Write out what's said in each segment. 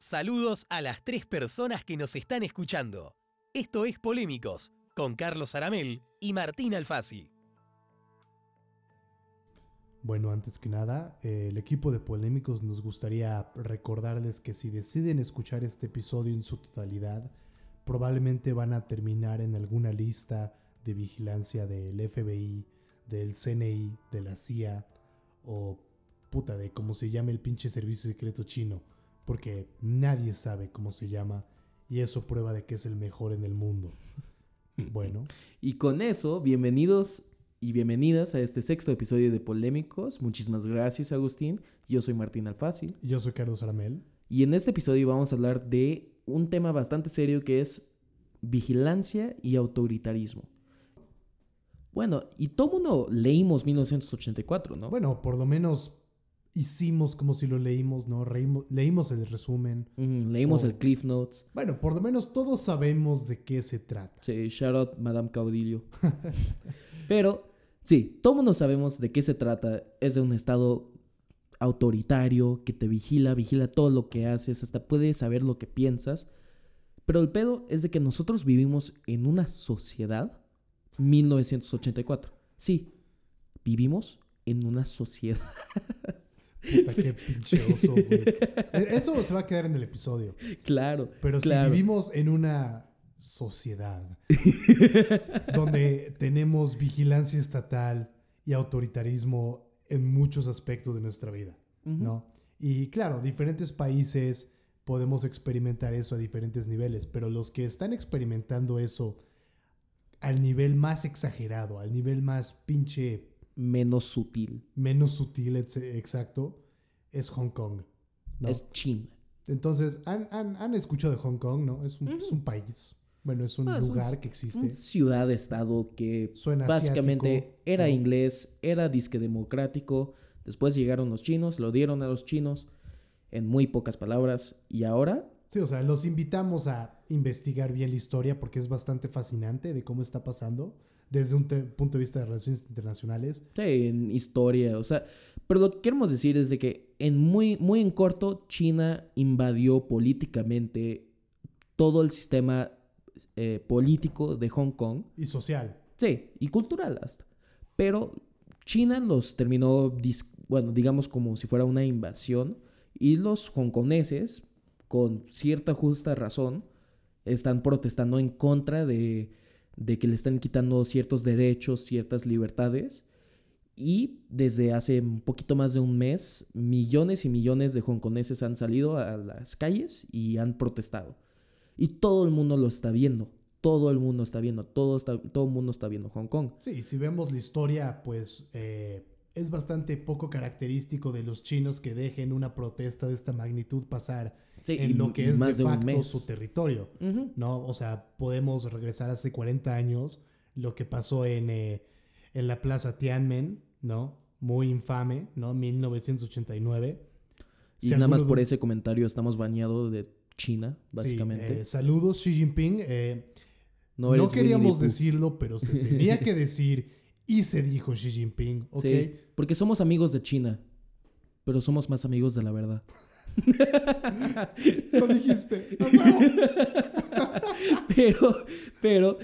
Saludos a las tres personas que nos están escuchando. Esto es Polémicos, con Carlos Aramel y Martín Alfasi. Bueno, antes que nada, eh, el equipo de Polémicos nos gustaría recordarles que si deciden escuchar este episodio en su totalidad, probablemente van a terminar en alguna lista de vigilancia del FBI, del CNI, de la CIA o puta de cómo se llama el pinche servicio secreto chino, porque nadie sabe cómo se llama y eso prueba de que es el mejor en el mundo. Bueno. Y con eso, bienvenidos y bienvenidas a este sexto episodio de Polémicos. Muchísimas gracias, Agustín. Yo soy Martín Alfasi. Yo soy Carlos Aramel. Y en este episodio vamos a hablar de un tema bastante serio que es vigilancia y autoritarismo. Bueno, y todo mundo leímos 1984, ¿no? Bueno, por lo menos hicimos como si lo leímos, ¿no? leímos el resumen. leímos el Cliff Notes. Bueno, por lo menos todos sabemos de qué se trata. Sí, shout out Madame Caudillo. Pero, sí, todo mundo sabemos de qué se trata. Es de un estado autoritario que te vigila, vigila todo lo que haces, hasta puede saber lo que piensas. Pero el pedo es de que nosotros vivimos en una sociedad 1984. Sí, vivimos en una sociedad. Puta, qué pinche oso, güey. E-, eso se va a quedar en el episodio. Claro. Pero si vivimos en una sociedad donde tenemos vigilancia estatal y autoritarismo en muchos aspectos de nuestra vida, ¿no? Y claro, diferentes países podemos experimentar eso a diferentes niveles, pero los que están experimentando eso al nivel más exagerado, al nivel más pinche... Menos sutil. Menos sutil, exacto, es Hong Kong. Es China. Entonces, han, escuchado de Hong Kong, ¿no? Es un, país. Bueno, es un ah, lugar que existe. Un ciudad-estado que básicamente era inglés, era disque democrático. Después llegaron los chinos, lo dieron a los chinos en muy pocas palabras. Y ahora. Sí, o sea, los invitamos a investigar bien la historia porque es bastante fascinante de cómo está pasando desde un punto de vista de relaciones internacionales. Sí, en historia, o sea, pero lo que queremos decir es de que en muy, muy en corto, China invadió políticamente todo el sistema eh, político de Hong Kong. Y social. Sí, y cultural hasta. Pero China los terminó, bueno, digamos como si fuera una invasión y los hongkoneses, con cierta justa razón, están protestando en contra de, de que le están quitando ciertos derechos, ciertas libertades. Y desde hace un poquito más de un mes, millones y millones de hongkoneses han salido a las calles y han protestado. Y todo el mundo lo está viendo. Todo el mundo está viendo. Todo, está, todo el mundo está viendo Hong Kong. Sí, si vemos la historia, pues eh, es bastante poco característico de los chinos que dejen una protesta de esta magnitud pasar en lo que es de facto su territorio, ¿no? O sea, podemos regresar hace 40 años, lo que pasó en, eh, en la plaza Tiananmen, ¿no? Muy infame, ¿no? 1989. Y nada más por ese comentario estamos bañados de China, básicamente. Eh, saludos, Xi Jinping. Eh, no, queríamos decirlo, pero se tenía que decir y se dijo Xi Jinping, ¿ok? porque somos amigos de China, pero somos más amigos de la verdad. Lo dijiste. pero, pero,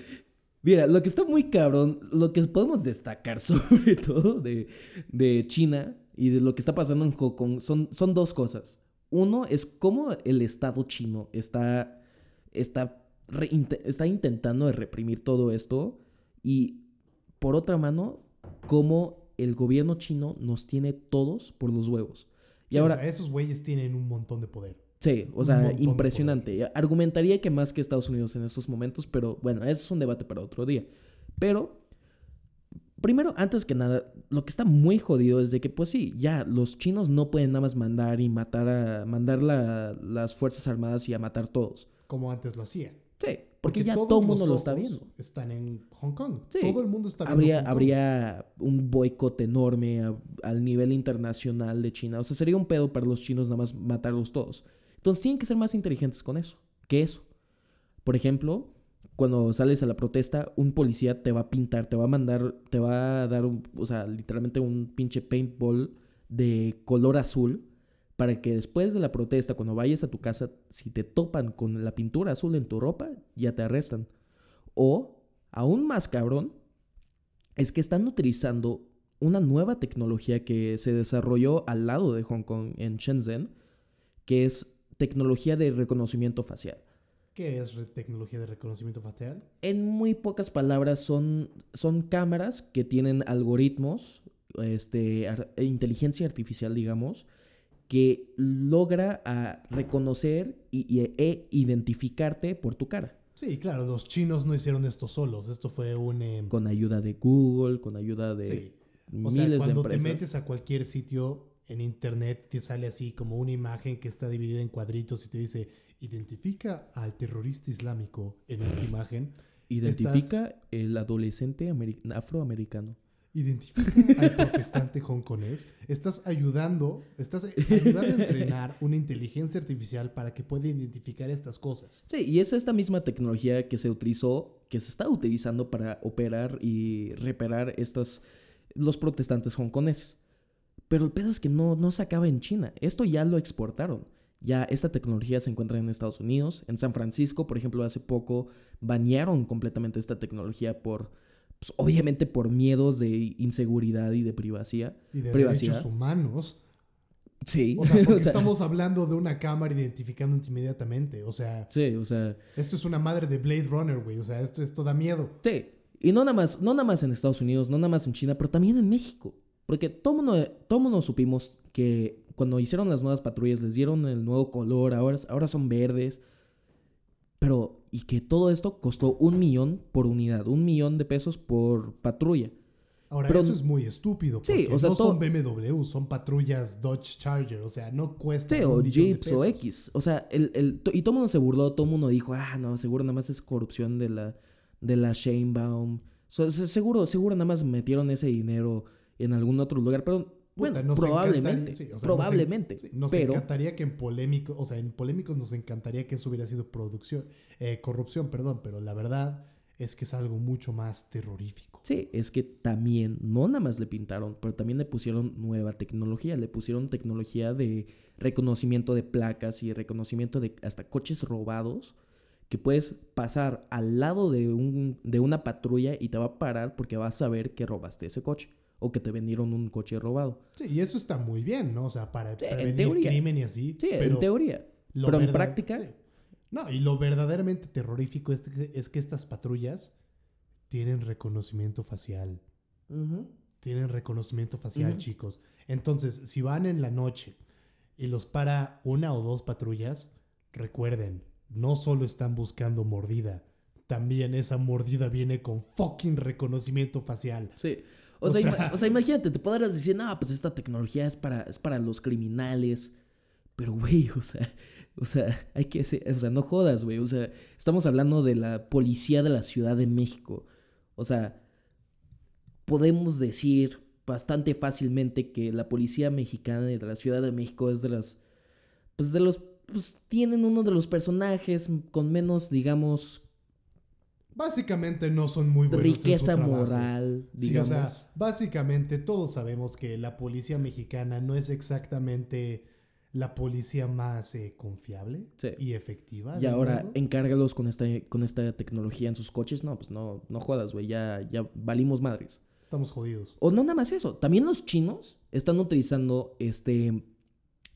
mira, lo que está muy cabrón, lo que podemos destacar sobre todo de, de China y de lo que está pasando en Hong Kong son, son dos cosas. Uno es cómo el Estado chino está, está, está intentando reprimir todo esto y por otra mano, cómo el gobierno chino nos tiene todos por los huevos. Y ahora, esos güeyes tienen un montón de poder. Sí, o sea, impresionante. Argumentaría que más que Estados Unidos en estos momentos, pero bueno, eso es un debate para otro día. Pero Primero, antes que nada, lo que está muy jodido es de que, pues sí, ya los chinos no pueden nada más mandar y matar a. mandar las Fuerzas Armadas y a matar todos. Como antes lo hacían. Sí, porque, ya todo el mundo lo está viendo. Están en Hong Kong. Todo el mundo está viendo. Habría, habría un boicot enorme al nivel internacional de China. O sea, sería un pedo para los chinos nada más matarlos todos. Entonces tienen que ser más inteligentes con eso. Que eso. Por ejemplo, cuando sales a la protesta, un policía te va a pintar, te va a mandar, te va a dar, un, o sea, literalmente un pinche paintball de color azul para que después de la protesta, cuando vayas a tu casa, si te topan con la pintura azul en tu ropa, ya te arrestan. O, aún más cabrón, es que están utilizando una nueva tecnología que se desarrolló al lado de Hong Kong en Shenzhen, que es tecnología de reconocimiento facial. ¿Qué es tecnología de reconocimiento facial? En muy pocas palabras, son, son cámaras que tienen algoritmos, este, ar- inteligencia artificial, digamos, que logra a reconocer y, y- e identificarte por tu cara. Sí, claro, los chinos no hicieron esto solos. Esto fue un... em, Con ayuda de Google, con ayuda de sí. O miles sea, de cuando te metes a cualquier sitio en internet, te sale así como una imagen que está dividida en cuadritos y te dice, identifica al terrorista islámico en esta imagen. Identifica el adolescente ameri- afroamericano. Identifica al protestante hongkonés. Estás ayudando, estás ayudando a entrenar una inteligencia artificial para que pueda identificar estas cosas. Sí, y es esta misma tecnología que se utilizó, que se está utilizando para operar y reparar estos, los protestantes hongkoneses. Pero el pedo es que no, no se acaba en China. Esto ya lo exportaron. Ya esta tecnología se encuentra en Estados Unidos. En San Francisco, por ejemplo, hace poco banearon completamente esta tecnología por, pues, obviamente por miedos de inseguridad y de privacidad. Y de privacidad. derechos humanos. Sí. O sea, porque O sea, estamos hablando de una cámara identificándote inmediatamente. O sea, Sí, o sea, esto es una madre de Blade Runner, güey. O sea, esto, esto da miedo. Sí, y no nada más, no nada más en Estados Unidos, no nada más en China, pero también en México. Porque todo mundo, todo mundo supimos que cuando hicieron las nuevas patrullas les dieron el nuevo color, ahora, ahora son verdes. Pero, y que todo esto costó un millón por unidad, un millón de pesos por patrulla. Ahora, Pero- eso es muy estúpido. Sí, o sea, no todo- son BMW, son patrullas Dodge Charger. O sea, no cuesta. Sí, un o millón de Jeeps o. X. O sea, el, el- y todo el mundo se burló, todo el mundo dijo, ah, no, seguro nada más es corrupción de la, de la Shanebaum. Se- seguro, seguro nada más metieron ese dinero en algún otro lugar, pero Puta, bueno, nos probablemente, encantaría- sí, o sea, nos en- probablemente, sí, nos pero encantaría que en polémico, o sea, en polémicos nos encantaría que eso hubiera sido producción, eh, corrupción, perdón, pero la verdad es que es algo mucho más terrorífico. sí, es que también, no nada más le pintaron, pero también le pusieron nueva tecnología, le pusieron tecnología de reconocimiento de placas y reconocimiento de hasta coches robados que puedes pasar al lado de, un, de una patrulla y te va a parar porque vas a saber que robaste ese coche o que te vendieron un coche robado. Sí, y eso está muy bien, ¿no? O sea, para Sí, en prevenir teoría. crimen y así. Sí, pero en teoría. lo Pero en práctica, sí. No, y lo verdaderamente terrorífico es que, es que estas patrullas tienen reconocimiento facial. Tienen reconocimiento facial, chicos. Entonces, si van en la noche y los para una o dos patrullas, recuerden, no solo están buscando mordida, también esa mordida viene con fucking reconocimiento facial. sí. O, O sea, o sea, imagínate, te podrás decir, no, pues esta tecnología es para, es para los criminales. Pero, güey, o sea, o sea, hay que ser, o sea, no jodas, güey. O sea, estamos hablando de la policía de la Ciudad de México. O sea, podemos decir bastante fácilmente que la policía mexicana de la Ciudad de México es de las, pues de los, pues tienen uno de los personajes con menos, digamos, Básicamente no son muy buenos en su riqueza trabajo. moral, Sí, digamos. o sea, básicamente todos sabemos que la policía mexicana no es exactamente la policía más eh, confiable Sí. y efectiva. Y ahora encárgalos con esta, con esta tecnología en sus coches. No, pues no, no jodas, güey. Ya, ya valimos madres. estamos jodidos. O no nada más eso. También los chinos están utilizando este.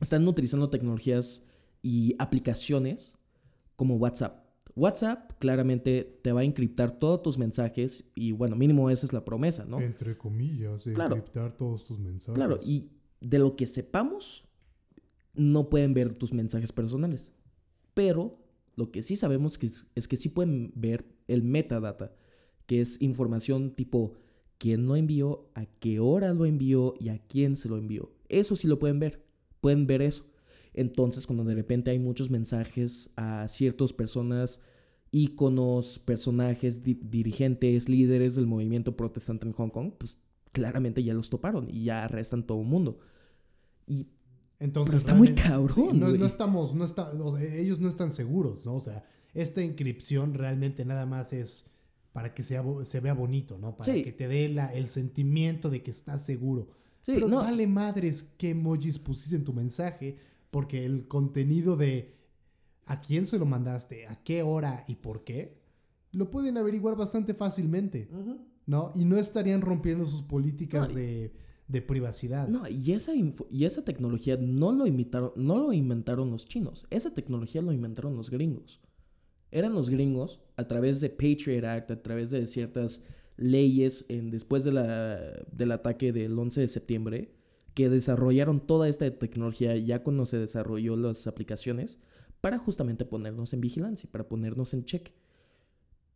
Están utilizando tecnologías y aplicaciones como WhatsApp. WhatsApp claramente te va a encriptar todos tus mensajes y bueno, mínimo esa es la promesa, ¿no? Entre comillas, Claro. encriptar todos tus mensajes. Claro, y de lo que sepamos, no pueden ver tus mensajes personales. Pero lo que sí sabemos que es, es que sí pueden ver el metadata, que es información tipo quién lo envió, a qué hora lo envió y a quién se lo envió. Eso sí lo pueden ver. Pueden ver eso. Entonces, cuando de repente hay muchos mensajes a ciertas personas, íconos, personajes, di- dirigentes, líderes del movimiento protestante en Hong Kong, pues claramente ya los toparon y ya arrestan todo el mundo. Y Entonces, Pero está muy cabrón, sí, no, estamos, no está, o sea, ellos no están seguros, ¿no? O sea, esta inscripción realmente nada más es para que sea, se vea bonito, ¿no? Para Sí. que te dé la- el sentimiento de que estás seguro. Sí, Pero no. vale madres qué emojis pusiste en tu mensaje, porque el contenido de a quién se lo mandaste, a qué hora y por qué, lo pueden averiguar bastante fácilmente, ¿no? Y no estarían rompiendo sus políticas No, de, de privacidad. No, y esa, y esa tecnología no lo, imitaron, no lo inventaron los chinos. Esa tecnología lo inventaron los gringos. Eran los gringos, a través de Patriot Act, a través de ciertas leyes en, después de la, del ataque del 11 de septiembre, que desarrollaron toda esta tecnología ya cuando se desarrolló las aplicaciones para justamente ponernos en vigilancia, para ponernos en check.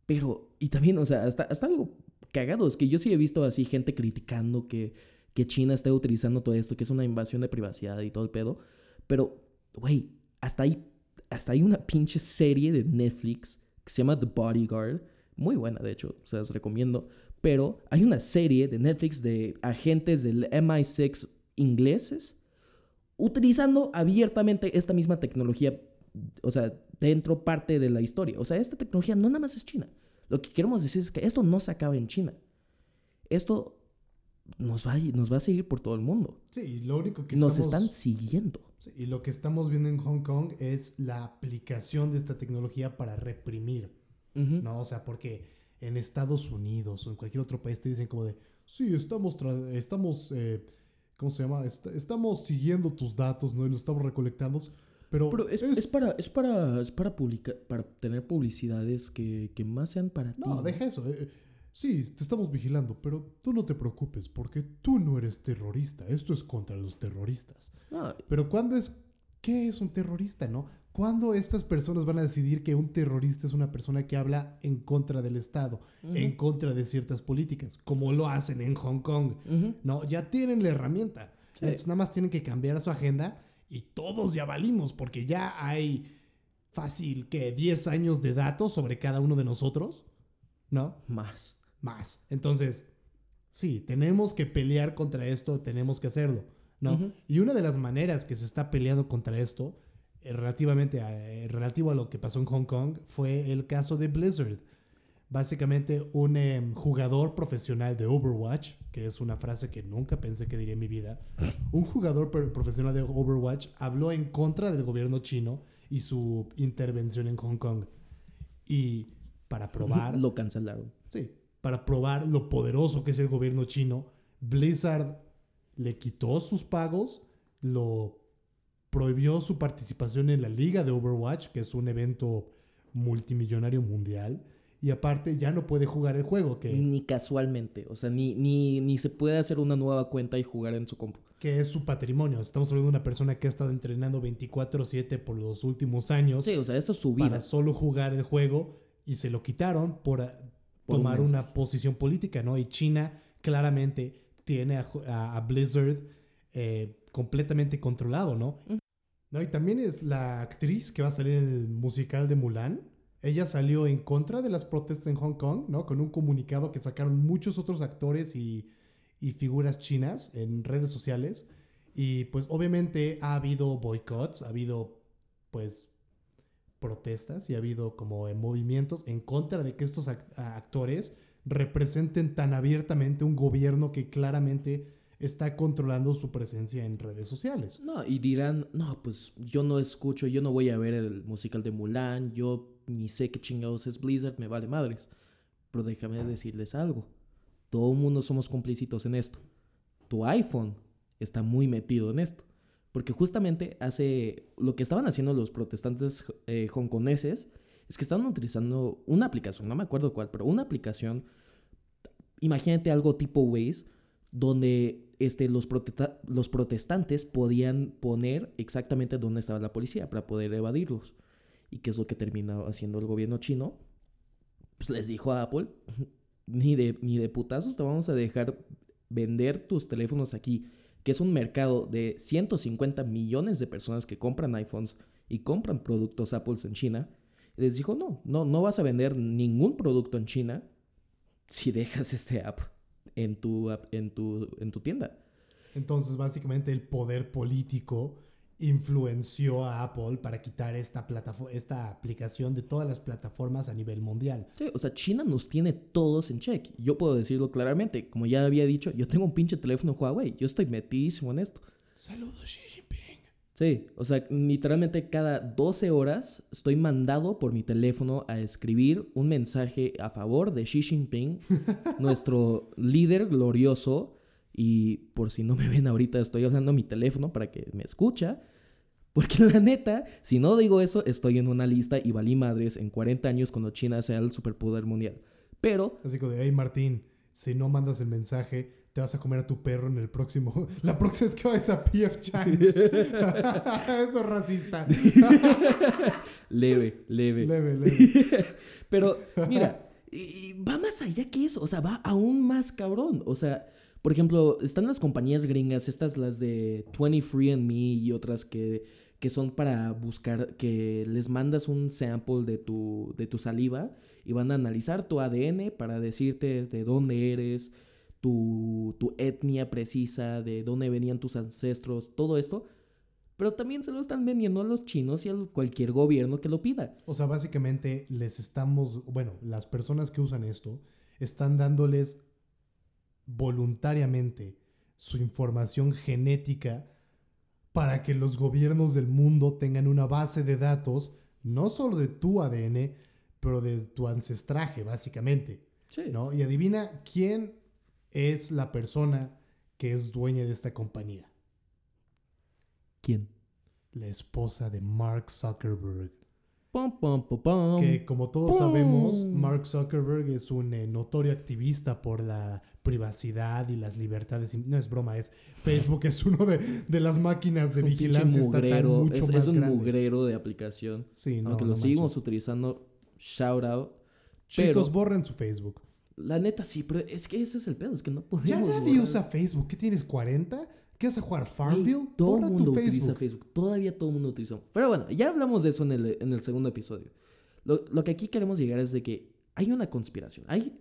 Pero, y también, o sea, hasta, hasta algo cagado, es que yo sí he visto así gente criticando que, que China esté utilizando todo esto, que es una invasión de privacidad y todo el pedo. Pero, güey, hasta hay, hasta hay una pinche serie de Netflix que se llama The Bodyguard. Muy buena, de hecho, se las recomiendo. Pero hay una serie de Netflix de agentes del MI6 ingleses utilizando abiertamente esta misma tecnología, o sea, dentro parte de la historia. O sea, esta tecnología no nada más es China. Lo que queremos decir es que esto no se acaba en China. Esto nos va, a, nos va a seguir por todo el mundo. Sí, lo único que Nos estamos... están siguiendo. Sí, y lo que estamos viendo en Hong Kong es la aplicación de esta tecnología para reprimir. ¿no? O sea, porque en Estados Unidos o en cualquier otro país te dicen como de, sí, estamos, estamos, eh, ¿cómo se llama? Est- estamos siguiendo tus datos, ¿no? Y los estamos recolectando, pero, Pero es, es- es para, es para, es para publicar, para tener publicidades que, que más sean para ti. No, deja eso. eh, sí, te estamos vigilando, pero tú no te preocupes porque tú no eres terrorista. Esto es contra los terroristas. No, Pero ¿cuándo es... ¿Qué es un terrorista, no? ¿Cuándo estas personas van a decidir que un terrorista es una persona que habla en contra del Estado, en contra de ciertas políticas, como lo hacen en Hong Kong? No, ya tienen la herramienta. Sí. Entonces nada más tienen que cambiar su agenda y todos ya valimos porque ya hay fácil que 10 años de datos sobre cada uno de nosotros, ¿no? más. Más. Entonces, sí, tenemos que pelear contra esto, tenemos que hacerlo, ¿no? Y una de las maneras que se está peleando contra esto, eh, relativamente a, eh, relativo a lo que pasó en Hong Kong, fue el caso de Blizzard. Básicamente, un em, jugador profesional de Overwatch, que es una frase que nunca pensé que diría en mi vida, un jugador profesional de Overwatch habló en contra del gobierno chino y su intervención en Hong Kong. Y para probar... Lo cancelaron. Sí, para probar lo poderoso que es el gobierno chino, Blizzard le quitó sus pagos, lo prohibió su participación en la liga de Overwatch, que es un evento multimillonario mundial, y aparte ya no puede jugar el juego, que, Ni casualmente. O sea, ni, ni, ni se puede hacer una nueva cuenta y jugar en su compu. que es su patrimonio. Estamos hablando de una persona que ha estado entrenando 24/7 por los últimos años Sí, o sea, esto es su vida. para solo jugar el juego y se lo quitaron por tomar una posición política, ¿no? Y China claramente tiene a, a- a Blizzard eh, completamente controlado, ¿no? No, y también es la actriz que va a salir en el musical de Mulan. Ella salió en contra de las protestas en Hong Kong, ¿no? Con un comunicado que sacaron muchos otros actores y, y figuras chinas en redes sociales. Y pues obviamente ha habido boicots, ha habido pues protestas y ha habido como movimientos en contra de que estos actores representen tan abiertamente un gobierno que claramente está controlando su presencia en redes sociales. No, y dirán, no, pues yo no escucho, yo no voy a ver el musical de Mulan, yo ni sé qué chingados es Blizzard, me vale madres. Pero déjame decirles algo. Todo el mundo somos complicitos en esto. Tu iPhone está muy metido en esto. Porque justamente hace lo que estaban haciendo los protestantes eh, hongkoneses es que estaban utilizando una aplicación, no me acuerdo cuál, pero una aplicación, imagínate algo tipo Waze, donde este, los, los protestantes podían poner exactamente dónde estaba la policía para poder evadirlos. ¿Y qué es lo que terminó haciendo el gobierno chino? Pues les dijo a Apple, ni de, ni de putazos te vamos a dejar vender tus teléfonos aquí, que es un mercado de 150 millones de personas que compran iPhones y compran productos Apple en China. Les dijo, no, no, no vas a vender ningún producto en China si dejas este app en tu, en tu, en tu tienda. Entonces, básicamente el poder político influenció a Apple para quitar esta, esta aplicación de todas las plataformas a nivel mundial. Sí, o sea, China nos tiene todos en check. Yo puedo decirlo claramente. Como ya había dicho, yo tengo un pinche teléfono Huawei. Yo estoy metidísimo en esto. Saludos, Xi Jinping. Sí, o sea, literalmente cada 12 horas estoy mandado por mi teléfono a escribir un mensaje a favor de Xi Jinping, nuestro líder glorioso. Y por si no me ven ahorita, estoy usando mi teléfono para que me escucha. Porque la neta, si no digo eso, estoy en una lista y valí madres en 40 años cuando China sea el superpoder mundial. Pero... Así como de, hey Martín, si no mandas el mensaje, te vas a comer a tu perro en el próximo... La próxima es que vayas a PF Chang's. eso es racista. leve, leve. Leve, leve. Pero, mira, va más allá que eso. O sea, va aún más cabrón. O sea... Por ejemplo, están las compañías gringas, estas las de 23andMe y otras que que son para buscar, que les mandas un sample de tu, de tu saliva y van a analizar tu ADN para decirte de dónde eres, tu, tu etnia precisa, de dónde venían tus ancestros, todo esto. Pero también se lo están vendiendo a los chinos y a cualquier gobierno que lo pida. O sea, básicamente les estamos, bueno, las personas que usan esto están dándoles voluntariamente su información genética para que los gobiernos del mundo tengan una base de datos, no solo de tu ADN, pero de tu ancestraje, básicamente. Sí. ¿no? Y adivina quién es la persona que es dueña de esta compañía. ¿Quién? La esposa de Mark Zuckerberg. Pum, pum, pum, pum. Que como todos sabemos, Mark Zuckerberg es un eh, notorio activista por la privacidad y las libertades. No es broma, es Facebook es uno de, de las máquinas de Un vigilancia estatal mucho es, más es un grande. mugrero de aplicación. Sí, no, Aunque no lo seguimos manches. utilizando, shout out. Chicos, pero- borren su Facebook. La neta sí, pero es que ese es el pedo, es que no podemos. Ya nadie borrar. usa Facebook. ¿Qué tienes, 40? ¿Qué vas a jugar Farmville? Todo el mundo tu utiliza Facebook. Facebook. Todavía todo el mundo utiliza. Pero bueno, ya hablamos de eso en el, en el segundo episodio. Lo, lo que aquí queremos llegar es de que hay una conspiración. Hay,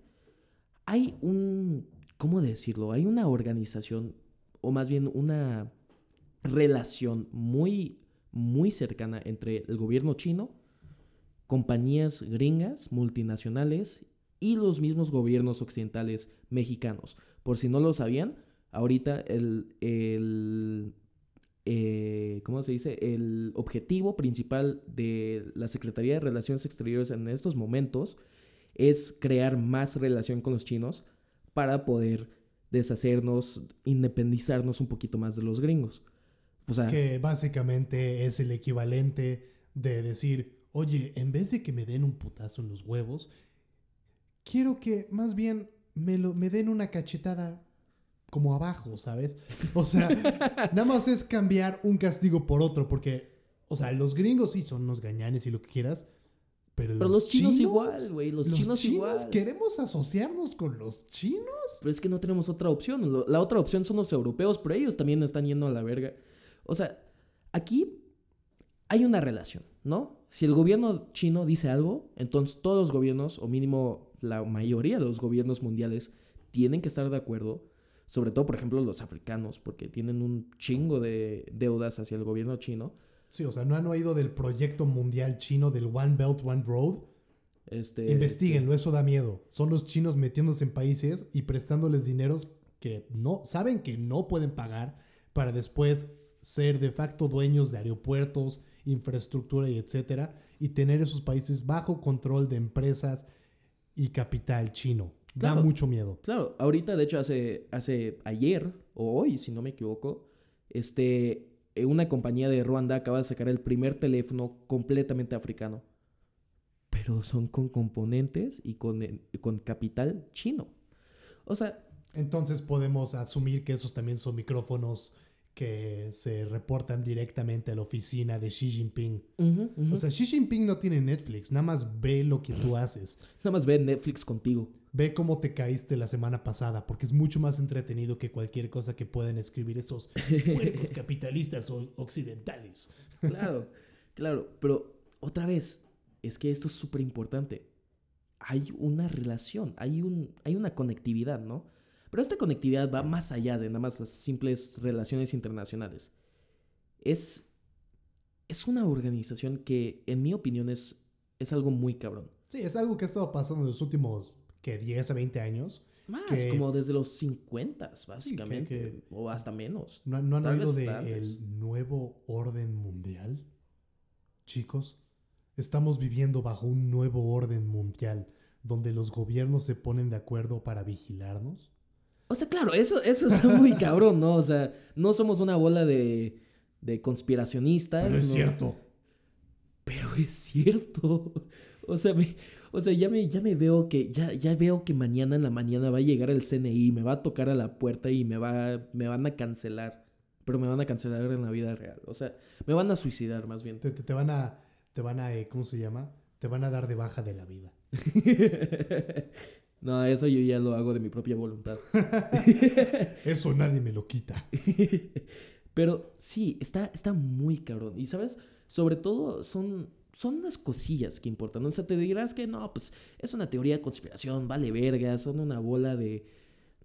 hay un. ¿Cómo decirlo? Hay una organización, o más bien una relación muy, muy cercana entre el gobierno chino, compañías gringas, multinacionales y los mismos gobiernos occidentales mexicanos. Por si no lo sabían, ahorita el, el eh, ¿cómo se dice? El objetivo principal de la Secretaría de Relaciones Exteriores en estos momentos es crear más relación con los chinos para poder deshacernos, independizarnos un poquito más de los gringos. O sea, Que básicamente es el equivalente de decir, oye, en vez de que me den un putazo en los huevos, quiero que más bien me, lo, me den una cachetada como abajo, ¿sabes? O sea, nada más es cambiar un castigo por otro, porque, o sea, los gringos sí son unos gañanes y lo que quieras, pero, pero los chinos, igual, güey, los, chinos, igual. queremos asociarnos con los chinos. Pero es que no tenemos otra opción. La otra opción son los europeos, pero ellos también están yendo a la verga. O sea, aquí hay una relación, ¿no? Si el gobierno chino dice algo, entonces todos los gobiernos, o mínimo la mayoría de los gobiernos mundiales, tienen que estar de acuerdo. Sobre todo, por ejemplo, los africanos, porque tienen un chingo de deudas hacia el gobierno chino. Sí, o sea, ¿no han oído del proyecto mundial chino del One Belt, One Road? Este, Investíguenlo, eso da miedo. Son los chinos metiéndose en países y prestándoles dineros que no saben que no pueden pagar para después ser de facto dueños de aeropuertos, infraestructura y etcétera y tener esos países bajo control de empresas y capital chino. Da mucho miedo. Claro, ahorita de hecho hace, hace ayer o hoy, si no me equivoco, este, eh, una compañía de Ruanda acaba de sacar el primer teléfono completamente africano. Pero son con componentes y con, eh, con capital chino. O sea, Entonces podemos asumir que esos también son micrófonos que se reportan directamente a la oficina de Xi Jinping. O sea, Xi Jinping no tiene Netflix, nada más ve lo que tú haces. nada más ve Netflix contigo. Ve cómo te caíste la semana pasada, porque es mucho más entretenido que cualquier cosa que puedan escribir esos puercos capitalistas o occidentales. Claro, claro, pero otra vez, es que esto es súper importante. Hay una relación, hay, un, hay una conectividad, ¿no? Pero esta conectividad va más allá de nada más las simples relaciones internacionales. Es es una organización que, en mi opinión, es, es algo muy cabrón. Sí, es algo que ha estado pasando en los últimos, que 10 a 20 años. Más, Que- como desde los 50, básicamente. que- O hasta menos. ¿No, no han oído del nuevo orden mundial? Chicos, estamos viviendo bajo un nuevo orden mundial donde los gobiernos se ponen de acuerdo para vigilarnos. O sea, claro, eso, eso está muy cabrón, ¿no? O sea, no somos una bola de, de conspiracionistas. Pero es ¿no? cierto. Pero es cierto. O sea, me, o sea ya, me, ya me veo que, ya, ya veo que mañana en la mañana va a llegar el CNI, me va a tocar a la puerta y me, va, me van a cancelar. Pero me van a cancelar en la vida real. O sea, me van a suicidar más bien. Te, te- te van a, te van a, eh, ¿cómo se llama? Te van a dar de baja de la vida. no, eso yo ya lo hago de mi propia voluntad. Eso nadie me lo quita. Pero sí, está, está muy cabrón. Y sabes, sobre todo son, son las cosillas que importan. O sea, te dirás que no, pues es una teoría de conspiración, vale verga, son una bola de...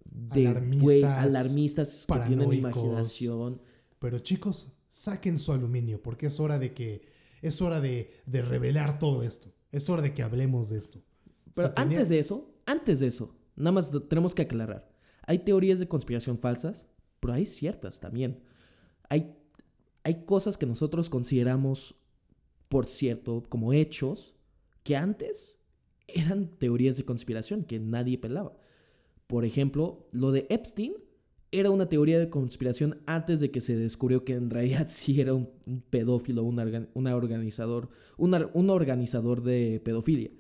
de Alarmistas, alarmistas que tienen imaginación. Pero chicos, saquen su aluminio porque es hora de que, es hora de, de revelar todo esto. Es hora de que hablemos de esto. Pero antes de eso, antes de eso, nada más tenemos que aclarar. Hay teorías de conspiración falsas, pero hay ciertas también. Hay, hay cosas que nosotros consideramos, por cierto, como hechos, que antes eran teorías de conspiración que nadie pelaba. Por ejemplo, lo de Epstein era una teoría de conspiración antes de que se descubrió que en realidad sí era un, pedófilo, un, una organizador, un ar- un organizador de pedofilia.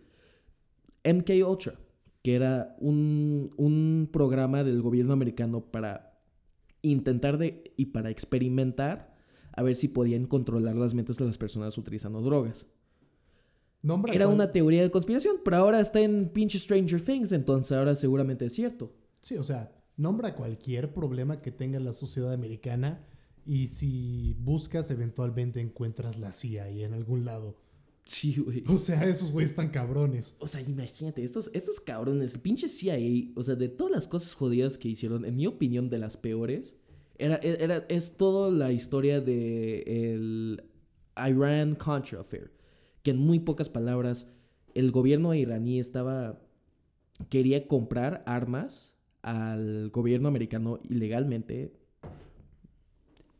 MK Ultra, que era un, un programa del gobierno americano para intentar de, y para experimentar a ver si podían controlar las mentes de las personas utilizando drogas. Nombra Era cuál- una teoría de conspiración, pero ahora está en pinche Stranger Things, entonces ahora seguramente es cierto. Sí, o sea, nombra cualquier problema que tenga la sociedad americana y si buscas eventualmente encuentras la CIA ahí en algún lado. Sí, güey. O sea, esos güeyes están cabrones. O sea, imagínate, estos, estos cabrones, el pinche CIA, o sea, de todas las cosas jodidas que hicieron, en mi opinión, de las peores, era, era, es toda la historia de el Iran-Contra Affair. Que en muy pocas palabras, el gobierno iraní estaba. quería comprar armas al gobierno americano ilegalmente.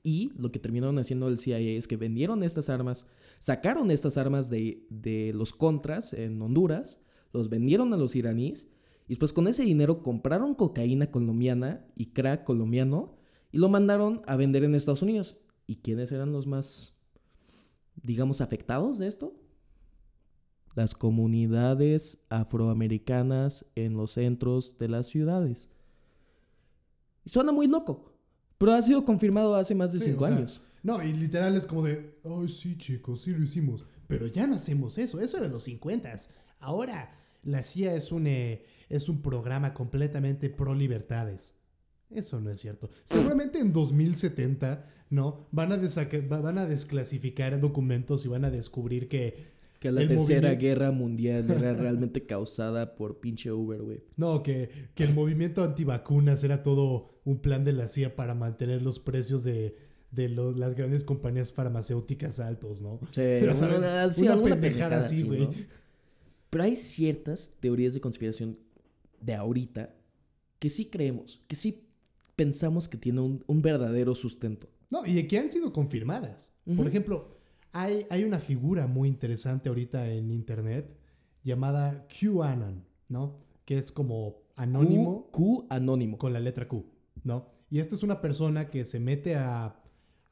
Y lo que terminaron haciendo el CIA es que vendieron estas armas, sacaron estas armas de, de los contras en Honduras, los vendieron a los iraníes, y después con ese dinero compraron cocaína colombiana y crack colombiano y lo mandaron a vender en Estados Unidos. ¿Y quiénes eran los más, digamos, afectados de esto? Las comunidades afroamericanas en los centros de las ciudades. Y suena muy loco, pero ha sido confirmado hace más de Sí, cinco años. No, y literal es como de, ay, sí, chicos, sí lo hicimos. Pero ya no hacemos eso, eso era en los 50. Ahora la CIA es un, eh, es un programa completamente pro libertades. Eso no es cierto. Seguramente en 2070, ¿no? Van a, van a desclasificar documentos y van a descubrir que... Que la el tercera movimiento- guerra mundial era realmente causada por pinche Uber, güey. No, que, que el movimiento antivacunas era todo un plan de la CIA para mantener los precios de, de los- las grandes compañías farmacéuticas altos, ¿no? Sí, una- sabes, una- sí, una alguna pendejada así, güey. ¿no? Pero hay ciertas teorías de conspiración de ahorita que sí creemos, que sí pensamos que tienen un, un verdadero sustento. No, y que han sido confirmadas. Por ejemplo, hay, hay una figura muy interesante ahorita en internet llamada QAnon, ¿no? Que es como anónimo Q, Q anónimo. con la letra Q, ¿no? Y esta es una persona que se mete a,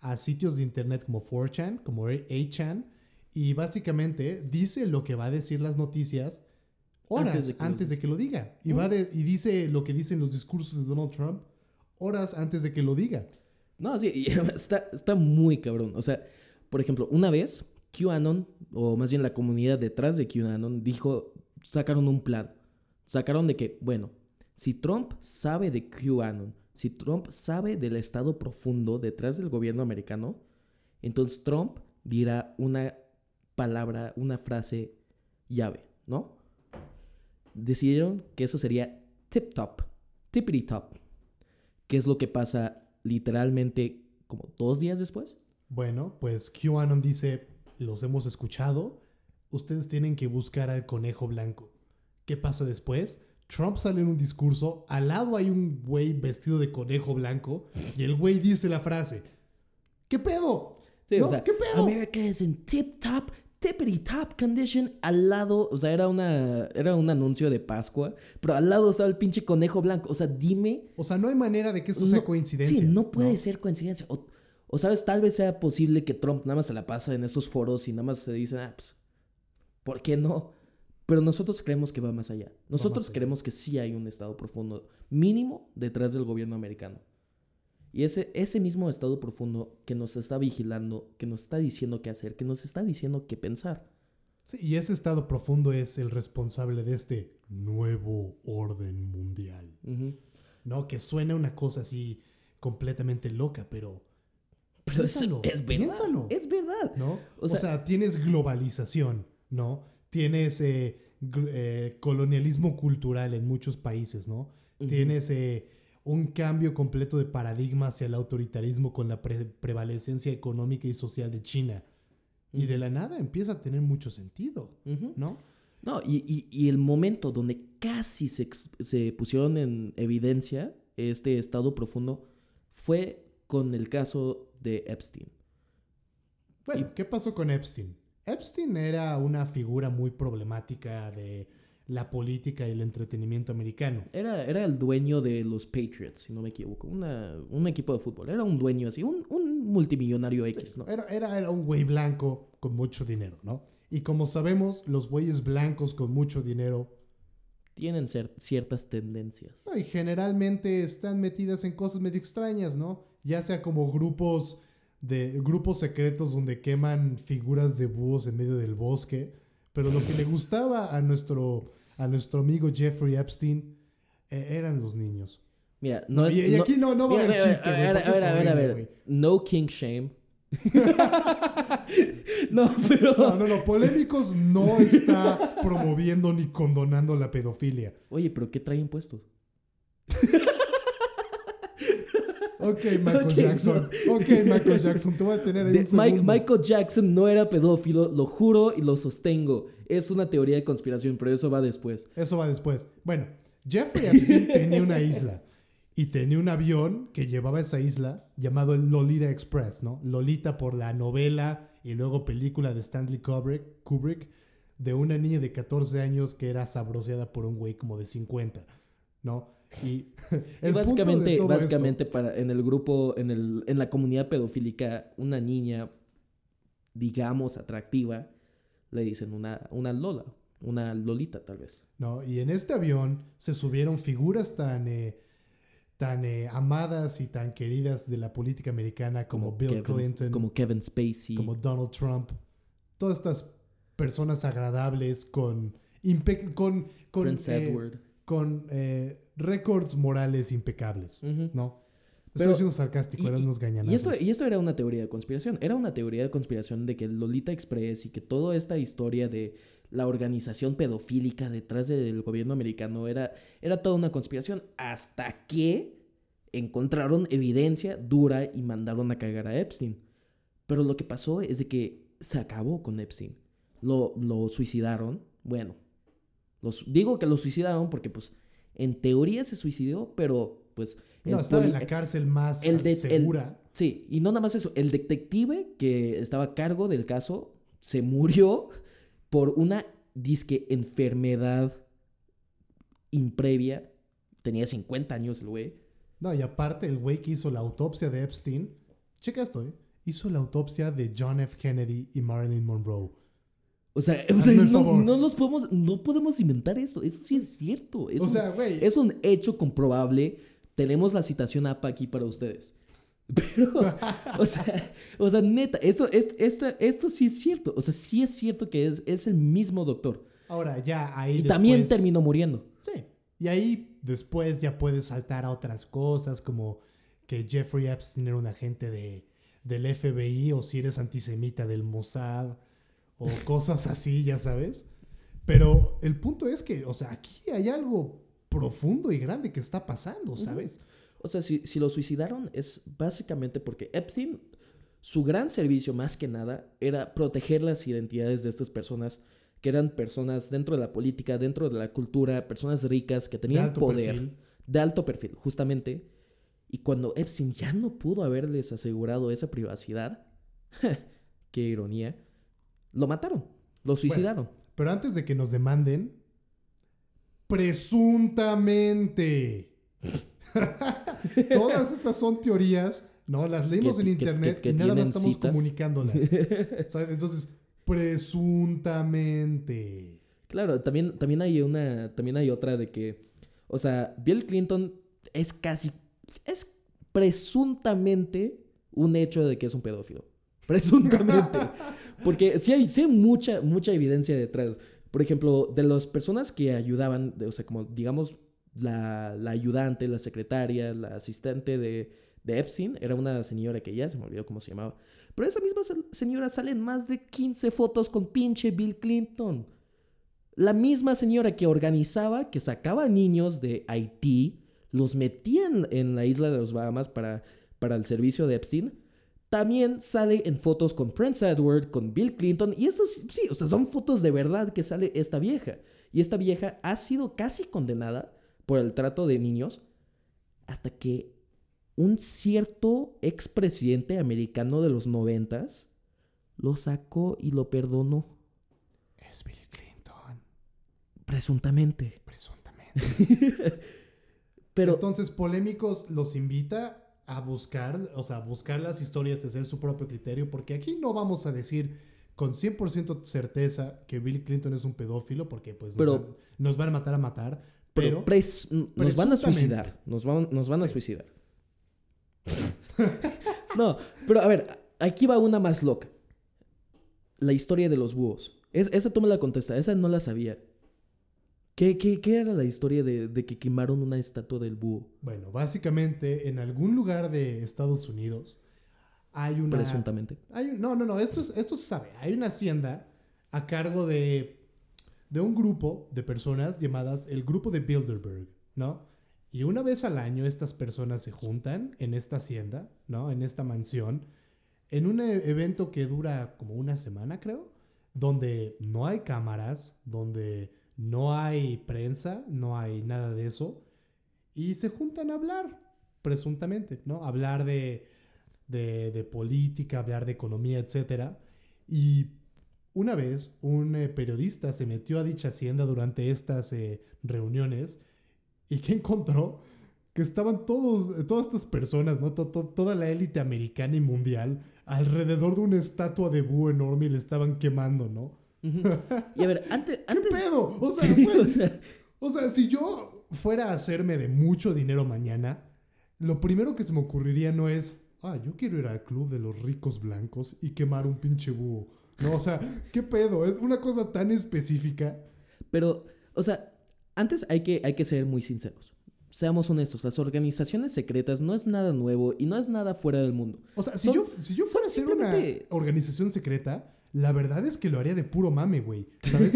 a sitios de internet como 4chan, como 8chan, y básicamente dice lo que va a decir las noticias horas Antes antes de que lo diga. Y, va de- y dice lo que dicen los discursos de Donald Trump horas antes de que lo diga. No, sí, y está, está muy cabrón. O sea, por ejemplo, una vez QAnon, o más bien la comunidad detrás de QAnon, dijo, sacaron un plan. Sacaron de que, bueno, si Trump sabe de QAnon, si Trump sabe del estado profundo detrás del gobierno americano, entonces Trump dirá una palabra, una frase llave, ¿no? Decidieron que eso sería tip top, tippity top, que es lo que pasa literalmente como dos días después. Bueno, pues QAnon dice, los hemos escuchado, ustedes tienen que buscar al conejo blanco. ¿Qué pasa después? Trump sale en un discurso, al lado hay un güey vestido de conejo blanco y el güey dice la frase, ¿qué pedo? Sí, ¿No? o sea, ¿Qué pedo? America is in tip top, tippity top condition. Al lado, o sea, era una era un anuncio de Pascua, pero al lado estaba el pinche conejo blanco. O sea, dime. O sea, no hay manera de que esto sea coincidencia. Sí, no puede ser coincidencia. O, o sabes, tal vez sea posible que Trump nada más se la pasa en estos foros y nada más se dice, ah, pues, ¿por qué no? Pero nosotros creemos que va más allá. Nosotros creemos que sí hay un estado profundo mínimo detrás del gobierno americano. Y ese, ese mismo estado profundo que nos está vigilando, que nos está diciendo qué hacer, que nos está diciendo qué pensar. Sí, y ese estado profundo es el responsable de este nuevo orden mundial. ¿No? Que suena una cosa así completamente loca, pero... Piénsalo, es verdad. piénsalo. Es verdad. ¿no? O sea- tienes globalización, ¿no? Tienes eh, eh, colonialismo cultural en muchos países, ¿no? Tienes eh, un cambio completo de paradigma hacia el autoritarismo con la pre- prevalecencia económica y social de China. Y de la nada empieza a tener mucho sentido. ¿no? No, y, y- y el momento donde casi se, se pusieron en evidencia este estado profundo fue con el caso de Epstein. Bueno, ¿qué pasó con Epstein? Epstein era una figura muy problemática de la política y el entretenimiento americano. Era, era el dueño de los Patriots, si no me equivoco, una- un equipo de fútbol. Era un dueño así, un, un multimillonario X, ¿no? Era, era, era un güey blanco con mucho dinero, ¿no? Y como sabemos, los güeyes blancos con mucho dinero Tienen ciertas tendencias. no, y generalmente están metidas en cosas medio extrañas, ¿no? Ya sea como grupos de grupos secretos donde queman figuras de búhos en medio del bosque, pero lo que le gustaba a nuestro a nuestro amigo Jeffrey Epstein eh, eran los niños. Mira, no es. y- y aquí no- no va a haber chiste, a güey, ver, a ver, a ver, a ver. No king shame. no, pero. No, no, no, Polémicos no está promoviendo ni condonando la pedofilia. Oye, pero ¿qué traen puestos? Ok, Michael Jackson. Ok, Michael Jackson, te voy a tener ahí De- un Mike- segundo. Michael Jackson no era pedófilo, lo juro y lo sostengo. Es una teoría de conspiración, pero eso va después. Eso va después. Bueno, Jeffrey Epstein tenía una isla y tenía un avión que llevaba a esa isla llamado el Lolita Express, ¿no? Lolita por la novela y luego película de Stanley Kubrick, Kubrick de una niña de 14 años que era sabroseada por un güey como de 50, ¿no? Y básicamente, básicamente para, en el grupo, en, el, en la comunidad pedofílica, una niña, digamos, atractiva, le dicen una, una Lola, una Lolita tal vez. ¿no? Y en este avión se subieron figuras tan, eh, tan eh, amadas y tan queridas de la política americana como, Bill Kevin, Clinton, como, Como Kevin Spacey. Donald Trump. Todas estas personas agradables con, con, con, Prince eh, Edward. Con eh, récords morales impecables. ¿no? Pero- Estoy siendo sarcástico, Y- eran unos Y gañanazos. esto, y esto era una teoría de conspiración. Era una teoría de conspiración de que Lolita Express y que toda esta historia de la organización pedofílica detrás del gobierno americano era, era toda una conspiración. Hasta que encontraron evidencia dura y mandaron a cagar a Epstein. Pero lo que pasó es de que se acabó con Epstein. Lo, lo suicidaron. Bueno, los, digo que lo suicidaron porque pues en teoría se suicidó, pero pues... no, estaba en la cárcel más el de- el- segura. Sí, y no nada más eso, el detective que estaba a cargo del caso se murió por una disque enfermedad imprevia. Tenía 50 años el güey. No, y aparte el güey que hizo la autopsia de Epstein, checa esto, ¿eh? Hizo la autopsia de John F. Kennedy y Marilyn Monroe. O sea, o no, no los podemos, no podemos inventar esto. Eso sí es cierto. Es o un- sea, güey, es un hecho comprobable. Tenemos la citación APA aquí para ustedes. Pero, o sea, o sea, neta, esto, es- esto, esto sí es cierto. O sea, sí es cierto que es, es el mismo doctor. ahora ya ahí Y también terminó muriendo. Sí. Y ahí después ya puedes saltar a otras cosas como que Jeffrey Epstein era un agente de, del FBI o si eres antisemita del Mossad o cosas así, ya sabes. Pero el punto es que, o sea, aquí hay algo profundo y grande que está pasando, ¿sabes? O sea, si, si lo suicidaron es básicamente porque Epstein Su gran servicio, más que nada, era proteger las identidades de estas personas, que eran personas dentro de la política, dentro de la cultura, personas ricas que tenían poder, perfil. de alto perfil, justamente. Y cuando Epstein ya no pudo haberles asegurado esa privacidad, qué ironía, lo mataron, lo suicidaron. Pero antes de que nos demanden, presuntamente. Todas estas son teorías, ¿no? Las leímos Que- en internet que- que y nada más estamos citas. comunicándolas. ¿Sabes? Entonces, presuntamente. Claro, también, también hay una, también hay otra de que, o sea, Bill Clinton es casi, es presuntamente un hecho de que es un pedófilo. Presuntamente. Porque sí hay, mucha, mucha evidencia detrás. Por ejemplo, de las personas que ayudaban, o sea, como digamos, la, la ayudante, la secretaria, la asistente de, de Epstein, era una señora que ya se me olvidó cómo se llamaba. Pero esa misma se- señora sale en más de 15 fotos con pinche Bill Clinton. La misma señora que organizaba, que sacaba niños de Haití, los metía en, en la isla de los Bahamas para, para el servicio de Epstein, también sale en fotos con Prince Edward, con Bill Clinton, y estos, sí, o sea, son fotos de verdad que sale esta vieja. Y esta vieja ha sido casi condenada por el trato de niños hasta que un cierto expresidente americano de los noventas lo sacó y lo perdonó, Es Bill Clinton, presuntamente. presuntamente. Pero Entonces, Polémicos los invita a buscar, o sea, buscar las historias de hacer su propio criterio, porque aquí no vamos a decir con 100% certeza que Bill Clinton es un pedófilo, porque pues Pero- nos, van, nos van a matar a matar, Pero, pero... nos van a suicidar. Nos van, nos van a Sí. suicidar. no, pero a ver, aquí va una más loca. La historia de los búhos. Es, esa tú me la contesta, esa no la sabía. ¿Qué, qué, qué era la historia de, de que quemaron una estatua del búho? Bueno, básicamente en algún lugar de Estados Unidos hay una... Presuntamente. Hay no, no, no, esto, es- esto se sabe. Hay una hacienda a cargo de, de un grupo de personas llamadas el Grupo de Bilderberg, ¿no? Y una vez al año estas personas se juntan en esta hacienda, ¿no? En esta mansión, en un e- evento que dura como una semana, creo, donde no hay cámaras, donde no hay prensa, no hay nada de eso, y se juntan a hablar, presuntamente, ¿no? Hablar de, de, de política, hablar de economía, etc. Y una vez un eh, periodista se metió a dicha hacienda durante estas eh, reuniones y que encontró que estaban todos, todas estas personas, ¿no? To- to- toda la élite americana y mundial alrededor de una estatua de búho enorme y le estaban quemando, ¿no? Y a ver, antes... ¿Qué pedo? O sea, Sí, güey, o sea, o sea, si yo fuera a hacerme de mucho dinero mañana, lo primero que se me ocurriría no es, ah, yo quiero ir al club de los ricos blancos y quemar un pinche búho. No, o sea, ¿qué pedo? Es una cosa tan específica. Pero, o sea, antes hay que, hay que ser muy sinceros. Seamos honestos, las organizaciones secretas no es nada nuevo y no es nada fuera del mundo. O sea, si, Son- yo, si yo fuera a hacer una organización secreta, la verdad es que lo haría de puro mame, güey. ¿Sabes?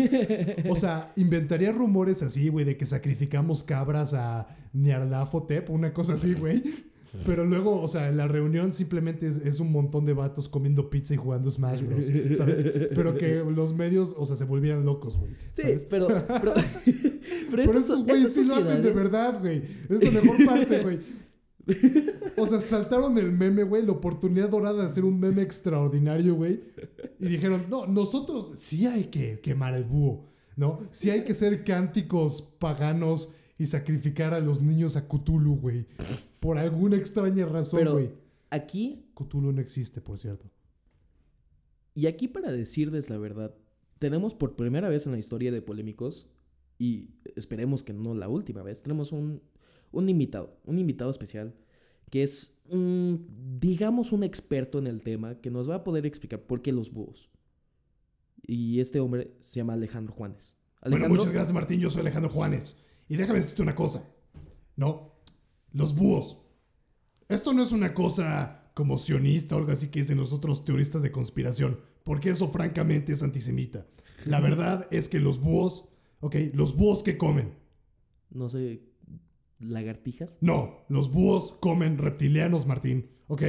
O sea, inventaría rumores así, güey, de que sacrificamos cabras a Nyarlathotep, una cosa así, güey. Pero luego, o sea, la reunión simplemente es, es un montón de vatos comiendo pizza y jugando Smash Bros. ¿Sabes? Pero que los medios, o sea, se volvieran locos, güey. Sí, pero... Pero, pero, Pero estos güeyes sí lo hacen de verdad, güey. Es la mejor parte, güey. O sea, saltaron el meme, güey, la oportunidad dorada de hacer un meme extraordinario, güey. Y dijeron, no, nosotros sí hay que quemar el búho, ¿no? Sí hay que hacer cánticos paganos y sacrificar a los niños a Cthulhu, güey. Por alguna extraña razón, güey. aquí, Cthulhu no existe, por cierto. y aquí para decirles la verdad, tenemos por primera vez en la historia de Polémicos, y esperemos que no la última vez, tenemos un, un invitado, un invitado especial, que es, un, digamos, un experto en el tema, que nos va a poder explicar por qué los búhos. Y este hombre se llama Alejandro Juanes. Bueno, Alejandro, muchas gracias, Martín. Yo soy Alejandro Juanes. Y déjame decirte una cosa. No, los búhos. Esto no es una cosa como sionista o algo así que dicen los otros teoristas de conspiración, porque eso francamente es antisemita. La verdad es que los búhos, ok, los búhos que comen. no sé, lagartijas. No, los búhos comen reptilianos, Martín, ok.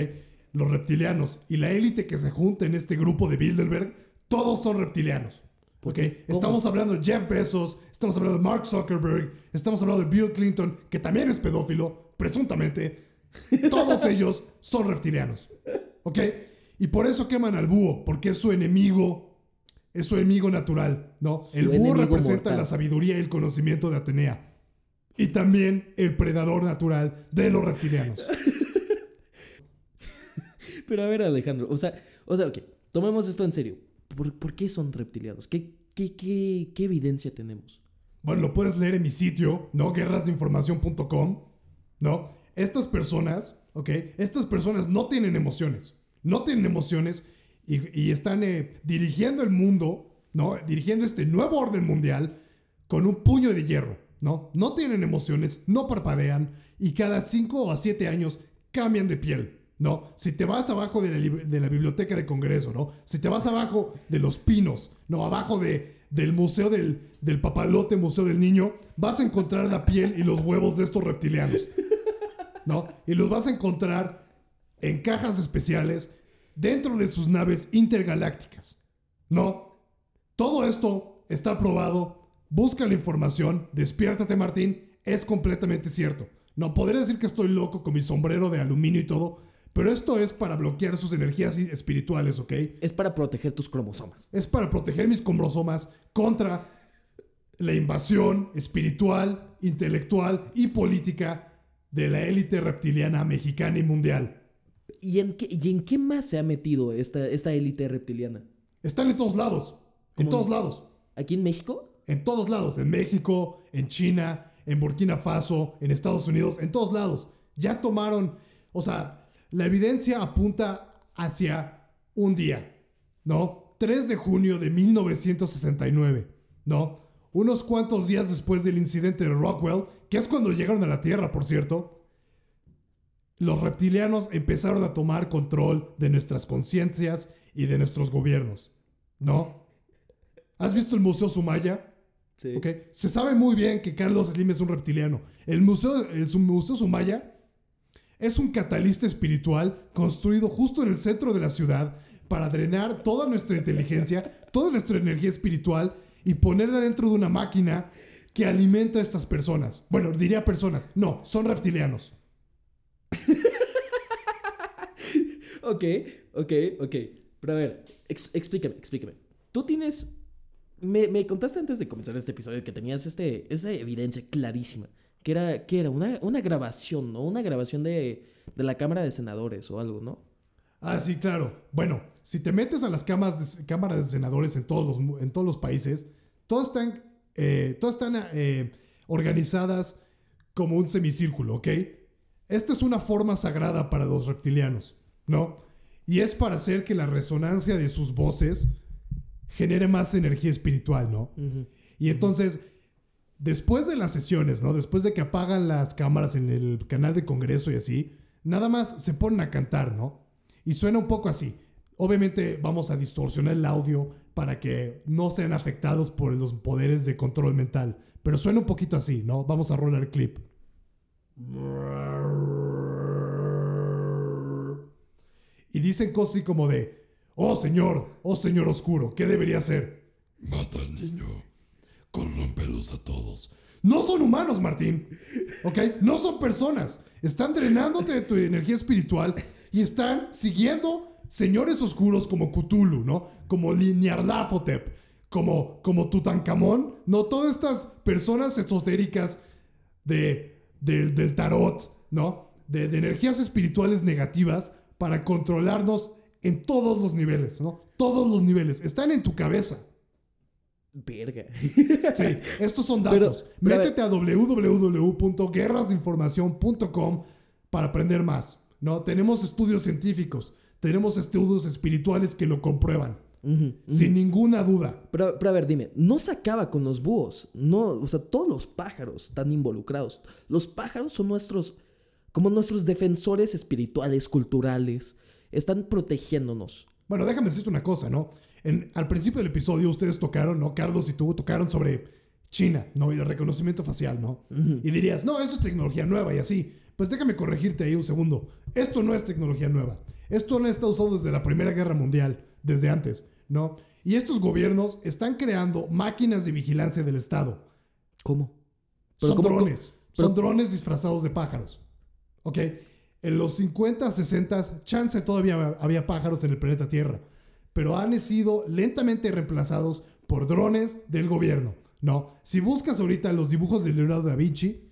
los reptilianos y la élite que se junta en este grupo de Bilderberg, todos son reptilianos. ¿Ok? Estamos hablando de Jeff Bezos, estamos hablando de Mark Zuckerberg, estamos hablando de Bill Clinton, que también es pedófilo, presuntamente. Todos ellos son reptilianos. ¿Ok? Y por eso queman al búho, porque es su enemigo, es su enemigo natural, ¿no? Su el búho representa mortal. la sabiduría y el conocimiento de Atenea. Y también el predador natural de los reptilianos. Pero a ver, Alejandro, o sea, o sea, ok, tomemos esto en serio. ¿Por, por qué son reptilianos? ¿Qué, qué, qué, qué evidencia tenemos? Bueno, lo puedes leer en mi sitio, ¿no? Guerrasdeinformación.com, ¿no? Estas personas, ¿ok? Estas personas no tienen emociones. No tienen emociones y, y están eh, dirigiendo el mundo, ¿no? Dirigiendo este nuevo orden mundial con un puño de hierro, ¿no? No tienen emociones, no parpadean y cada 5 a 7 años cambian de piel, ¿no? Si te vas abajo de la, de la biblioteca de Congreso, ¿no? Si te vas abajo de los pinos, ¿no? Abajo de, del museo del, del papalote, museo del niño, vas a encontrar la piel y los huevos de estos reptilianos, ¿no? Y los vas a encontrar en cajas especiales dentro de sus naves intergalácticas, ¿no? Todo esto está probado. Busca la información. Despiértate, Martín. Es completamente cierto. No podré decir que estoy loco con mi sombrero de aluminio y todo, pero esto es para bloquear sus energías espirituales, ¿ok? Es para proteger tus cromosomas. Es para proteger mis cromosomas contra la invasión espiritual, intelectual y política de la élite reptiliana mexicana y mundial. ¿Y en qué, y en qué más se ha metido esta, esta élite reptiliana? Están en todos lados. En todos lados. ¿Aquí en México? En todos lados, en México, en China, en Burkina Faso, en Estados Unidos, en todos lados. Ya tomaron, o sea, la evidencia apunta hacia un día, ¿no? 3 de junio de 1969, ¿no? Unos cuantos días después del incidente de Rockwell, que es cuando llegaron a la Tierra, por cierto, los reptilianos empezaron a tomar control de nuestras conciencias y de nuestros gobiernos, ¿no? ¿Has visto el Museo Sumaya? Sí. Ok, Se sabe muy bien que Carlos Slim es un reptiliano. El museo, el museo Sumaya es un catalista espiritual construido justo en el centro de la ciudad para drenar toda nuestra inteligencia, toda nuestra energía espiritual y ponerla dentro de una máquina que alimenta a estas personas. Bueno, diría personas. No, son reptilianos. Ok, ok, ok. Pero a ver, ex- explícame, explícame. Tú tienes... Me, me contaste antes de comenzar este episodio que tenías este, esta evidencia clarísima. Que era, que era una, una grabación, ¿no? Una grabación de, de la Cámara de Senadores o algo, ¿no? Ah, sí, claro. Bueno, si te metes a las cámaras de, cámaras de senadores en todos los, en todos los países, todas están, eh, todas están eh, organizadas como un semicírculo, ¿ok? Esta es una forma sagrada para los reptilianos, ¿no? Y es para hacer que la resonancia de sus voces genere más energía espiritual, ¿no? Y entonces, después de las sesiones, ¿no? Después de que apagan las cámaras en el canal de Congreso y así, nada más se ponen a cantar, ¿no? Y suena un poco así. Obviamente vamos a distorsionar el audio para que no sean afectados por los poderes de control mental. Pero suena un poquito así, ¿no? Vamos a rolar el clip. Y dicen cosas así como de, oh señor, oh señor oscuro, ¿qué debería hacer? Mata al niño, corrompelos a todos. No son humanos, Martín. ¿Ok? No son personas. Están drenándote de tu energía espiritual y están siguiendo señores oscuros como Cthulhu, ¿no? Como Nyarlathotep, como, como Tutankamón. No, todas estas personas esotéricas de, del- tarot, ¿no? De energías espirituales negativas para controlarnos en todos los niveles, ¿no? Todos los niveles. Están en tu cabeza. Verga. Sí, estos son datos. pero a Métete a www.guerrasinformación.com para aprender más. ¿no? Tenemos estudios científicos, tenemos estudios espirituales que lo comprueban, sin ninguna duda. Pero, pero a ver, dime, no se acaba con los búhos. No, o sea, todos los pájaros están involucrados. Los pájaros son nuestros, como nuestros defensores espirituales, culturales. Están protegiéndonos. Bueno, déjame decirte una cosa, ¿no? En, al principio del episodio ustedes tocaron, ¿no? Carlos y tú tocaron sobre China, ¿no? Y el reconocimiento facial, ¿no? Y dirías, no, eso es tecnología nueva y así. Pues déjame corregirte ahí un segundo. Esto no es tecnología nueva. Esto lo han estado usando desde la Primera Guerra Mundial, desde antes, ¿no? Y estos gobiernos están creando máquinas de vigilancia del Estado. ¿Cómo? Son cómo- drones. pero- Son drones disfrazados de pájaros. ¿Ok? En los 50, 60, chance todavía había pájaros en el planeta Tierra. Pero han sido lentamente reemplazados por drones del gobierno. No. Si buscas ahorita los dibujos de Leonardo da Vinci,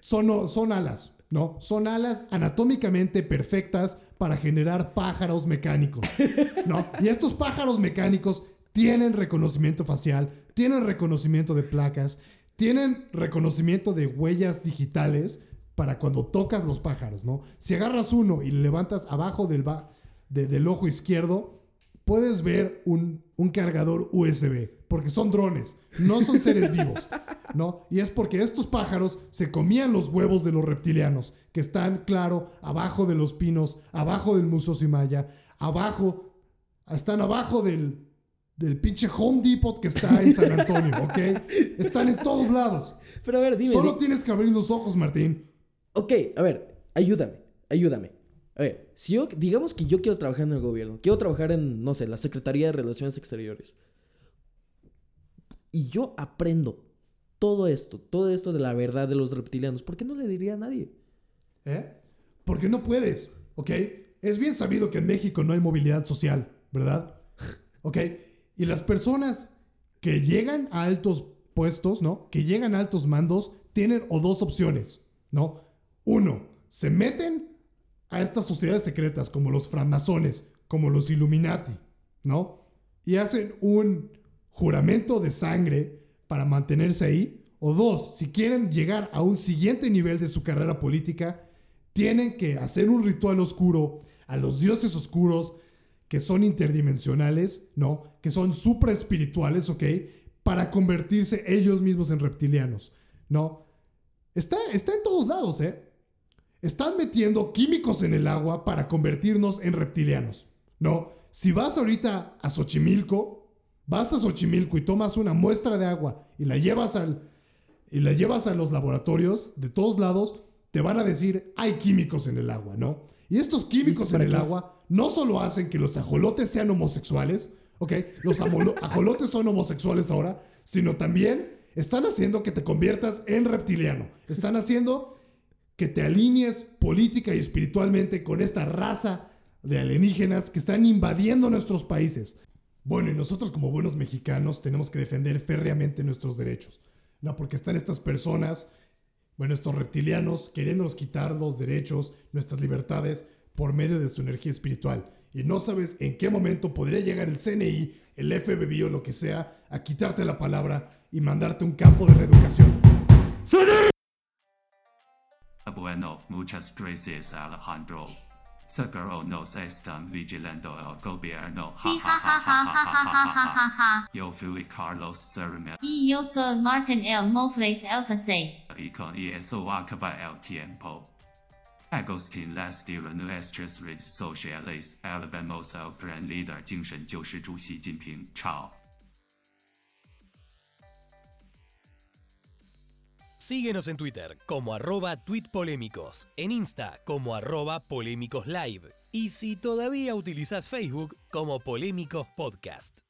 son, son alas. No, son alas anatómicamente perfectas para generar pájaros mecánicos. ¿no? Y estos pájaros mecánicos tienen reconocimiento facial, tienen reconocimiento de placas, tienen reconocimiento de huellas digitales para cuando tocas los pájaros, ¿no? Si agarras uno y le levantas abajo del, ba- de- del ojo izquierdo, puedes ver un, un cargador USB, porque son drones, no son seres vivos, ¿no? Y es porque estos pájaros se comían los huevos de los reptilianos, que están, claro, abajo de los pinos, abajo del Museo Simaya, abajo, están abajo del, del pinche Home Depot que está en San Antonio, ¿ok? Están en todos lados. Pero a ver, dime. Solo tienes que abrir los ojos, Martín. Ok, a ver, ayúdame, ayúdame. A ver, si yo, digamos que yo quiero trabajar en el gobierno, quiero trabajar en, no sé, la Secretaría de Relaciones Exteriores. Y yo aprendo todo esto, todo esto de la verdad de los reptilianos, ¿por qué no le diría a nadie? ¿Eh? Porque no puedes, ¿ok? Es bien sabido que en México no hay movilidad social, ¿verdad? ¿Ok? Y las personas que llegan a altos puestos, ¿no? Que llegan a altos mandos, tienen o dos opciones, ¿no? Uno, se meten a estas sociedades secretas como los francmasones, como los Illuminati, ¿no? Y hacen un juramento de sangre para mantenerse ahí. O dos, si quieren llegar a un siguiente nivel de su carrera política, tienen que hacer un ritual oscuro a los dioses oscuros que son interdimensionales, ¿no? Que son supra espirituales, ¿ok? Para convertirse ellos mismos en reptilianos, ¿no? Está, está en todos lados, ¿eh? Están metiendo químicos en el agua para convertirnos en reptilianos, ¿no? Si vas ahorita a Xochimilco, vas a Xochimilco y tomas una muestra de agua y la llevas al, y la llevas a los laboratorios de todos lados, te van a decir, hay químicos en el agua, ¿no? Y estos químicos ¿Y en el agua no solo hacen que los ajolotes sean homosexuales, ¿ok? Los ajolotes son homosexuales ahora, sino también están haciendo que te conviertas en reptiliano. Están haciendo que te alinees política y espiritualmente con esta raza de alienígenas que están invadiendo nuestros países. Bueno, y nosotros como buenos mexicanos tenemos que defender férreamente nuestros derechos. No, porque están estas personas, bueno, estos reptilianos, queriéndonos quitar los derechos, nuestras libertades, por medio de su energía espiritual. Y no sabes en qué momento podría llegar el CNI, el FBI o lo que sea, a quitarte la palabra y mandarte un campo de reeducación. Bueno, muchas gracias Alejandro. Seguro nos están vigilando el gobierno. Sí, ja, ja, ja, ja, ja, ja, ja, ja, ja. Yo fui Carlos Ceremel Y yo soy Martin L. Mofles Alpha C. y con eso acaba el tiempo. Agustín las de nuestras redes sociales, elevemos el gran líder 精神就是主席金平，chao。 Síguenos en Twitter como arroba tweetpolémicos, en Insta como arroba polémicos live y si todavía utilizas Facebook como Polémicos Podcast.